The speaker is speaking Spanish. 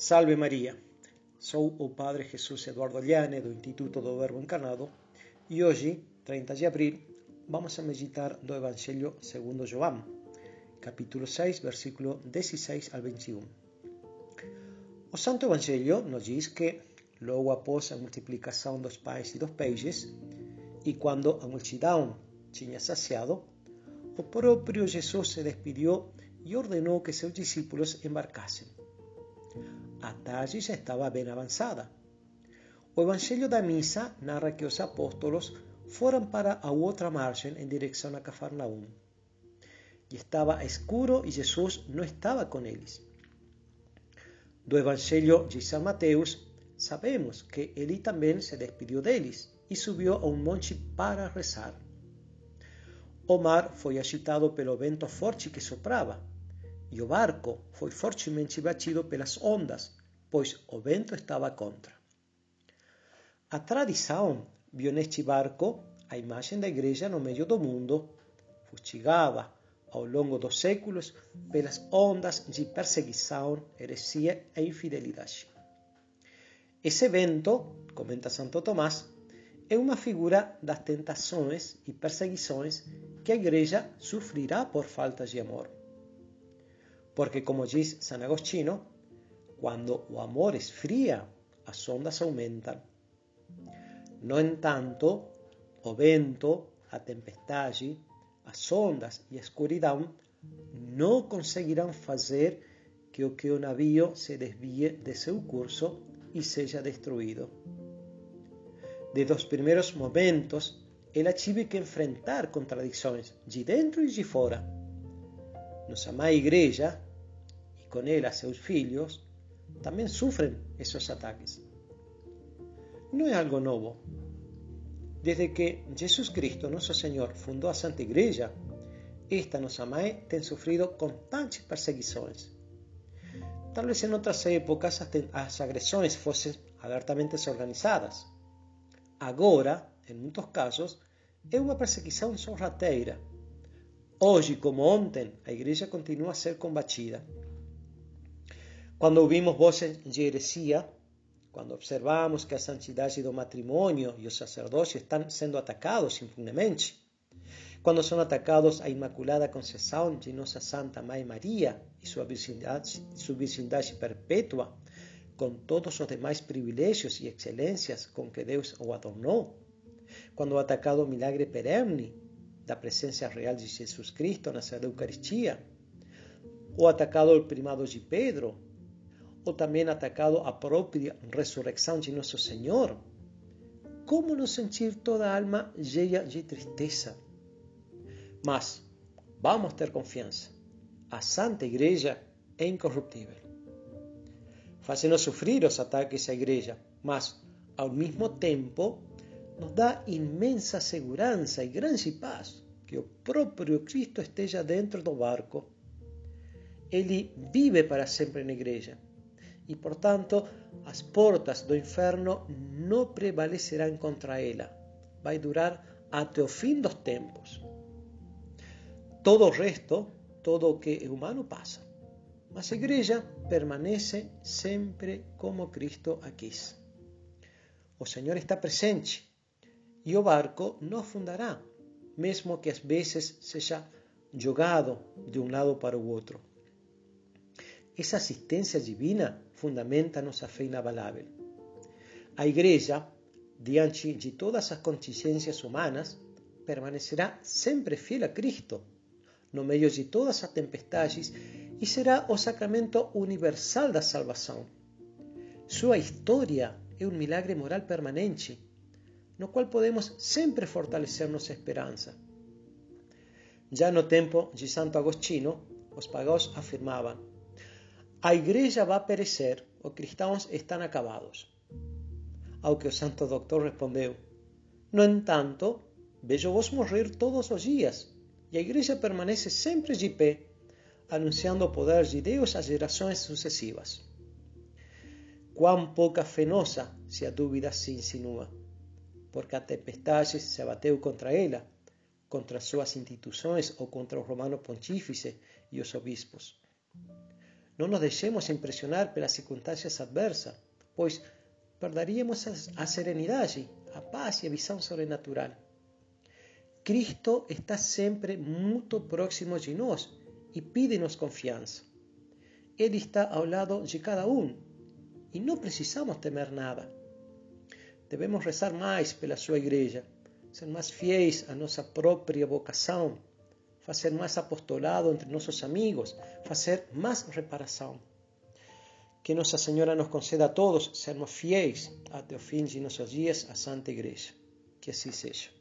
Salve Maria! Sou o Padre Jesus Eduardo Llane do Instituto do Verbo Encarnado e hoje, 30 de abril, vamos a meditar do Evangelho segundo João, capítulo 6, versículo 16 al 21. O Santo Evangelho nos diz que, logo após a multiplicação dos pães e dos peixes, e quando a multidão tinha saciado, o próprio Jesus se despediu e ordenou que seus discípulos embarcassem. A tarde já estava bem avançada. O Evangelho da Missa narra que os apóstolos foram para a outra margem em direção a Cafarnaum. E estava escuro e Jesus não estava com eles. Do Evangelho de São Mateus, sabemos que ele também se despediu deles e subiu a um monte para rezar. O mar foi agitado pelo vento forte que soprava, e o barco foi fortemente batido pelas ondas, pois o vento estava contra. A tradição viu neste barco a imagem da igreja no meio do mundo, fustigada ao longo dos séculos pelas ondas de perseguição, heresia e infidelidade. Esse vento, comenta Santo Tomás, é uma figura das tentações e perseguições que a igreja sofrerá por falta de amor. Porque, como diz San Agostino, quando o amor esfria, as ondas aumentam. No entanto, o vento, a tempestade, as ondas e a escuridão não conseguirão fazer que o que o navio se desvie de seu curso e seja destruído. Desde os primeiros momentos, ela tive que enfrentar contradições de dentro e de fora. Nossa mãe igreja, e com ela seus filhos, também sofrem esses ataques. Não é algo novo. Desde que Jesus Cristo, nosso Senhor, fundou a Santa Igreja, esta nossa mãe tem sofrido constantes perseguições. Talvez em outras épocas as agressões fossem abertamente organizadas. Agora, em muitos casos, é uma perseguição sorrateira. Hoje, como ontem, a igreja continua a ser combatida. Quando ouvimos vozes de heresia, quando observamos que a santidade do matrimônio e o sacerdócio estão sendo atacados impunemente, quando são atacados a Imaculada Conceição de Nossa Santa Mãe Maria e sua virgindade, sua virgindade perpétua, com todos os demais privilégios e excelências com que Deus o adornou, quando atacado o milagre perene da presença real de Jesus Cristo na Sagrada Eucaristia, ou atacado o primado de Pedro, ou também atacado a própria ressurreição de Nosso Senhor, como não sentir toda a alma cheia de tristeza? Mas vamos ter confiança. A Santa Igreja é incorruptível fazendo sofrer os ataques à igreja, mas, ao mesmo tempo, nos dá imensa segurança e grande paz que o próprio Cristo esteja dentro do barco. Ele vive para sempre na igreja e, portanto, as portas do inferno não prevalecerão contra ela. Vai durar até o fim dos tempos. Todo resto, todo o que é humano passa. Mas a igreja permanece sempre como Cristo a quis. O Senhor está presente e o barco não afundará, mesmo que às vezes seja jogado de um lado para o outro. Essa assistência divina fundamenta nossa fé inabalável. A Igreja, diante de todas as contingências humanas, permanecerá sempre fiel a Cristo, no meio de todas as tempestades e será o sacramento universal da salvação. Sua história é um milagre moral permanente, no qual podemos sempre fortalecer nossa esperança. Já no tempo de Santo Agostinho, os pagãos afirmavam: a igreja vai perecer, os cristãos estão acabados. Ao que o Santo Doutor respondeu: No entanto, vejo vos morrer todos os dias, e a igreja permanece sempre de pé anunciando o poder de Deus às gerações sucessivas. Quão pouca fé nossa se a dúvida se insinua, porque a tempestade se abateu contra ela, contra suas instituições ou contra o romano pontífice e os obispos. Não nos deixemos impressionar pelas circunstâncias adversas, pois perderíamos a serenidade, a paz e a visão sobrenatural. Cristo está sempre muito próximo de nós e pide-nos confiança. Ele está ao lado de cada um e não precisamos temer nada. Devemos rezar mais pela sua igreja, ser mais fiéis à nossa própria vocação, fazer mais apostolado entre nossos amigos, fazer mais reparação. Que Nossa Senhora nos conceda a todos sermos fiéis até o fim de nossos dias à Santa Igreja. Que assim seja.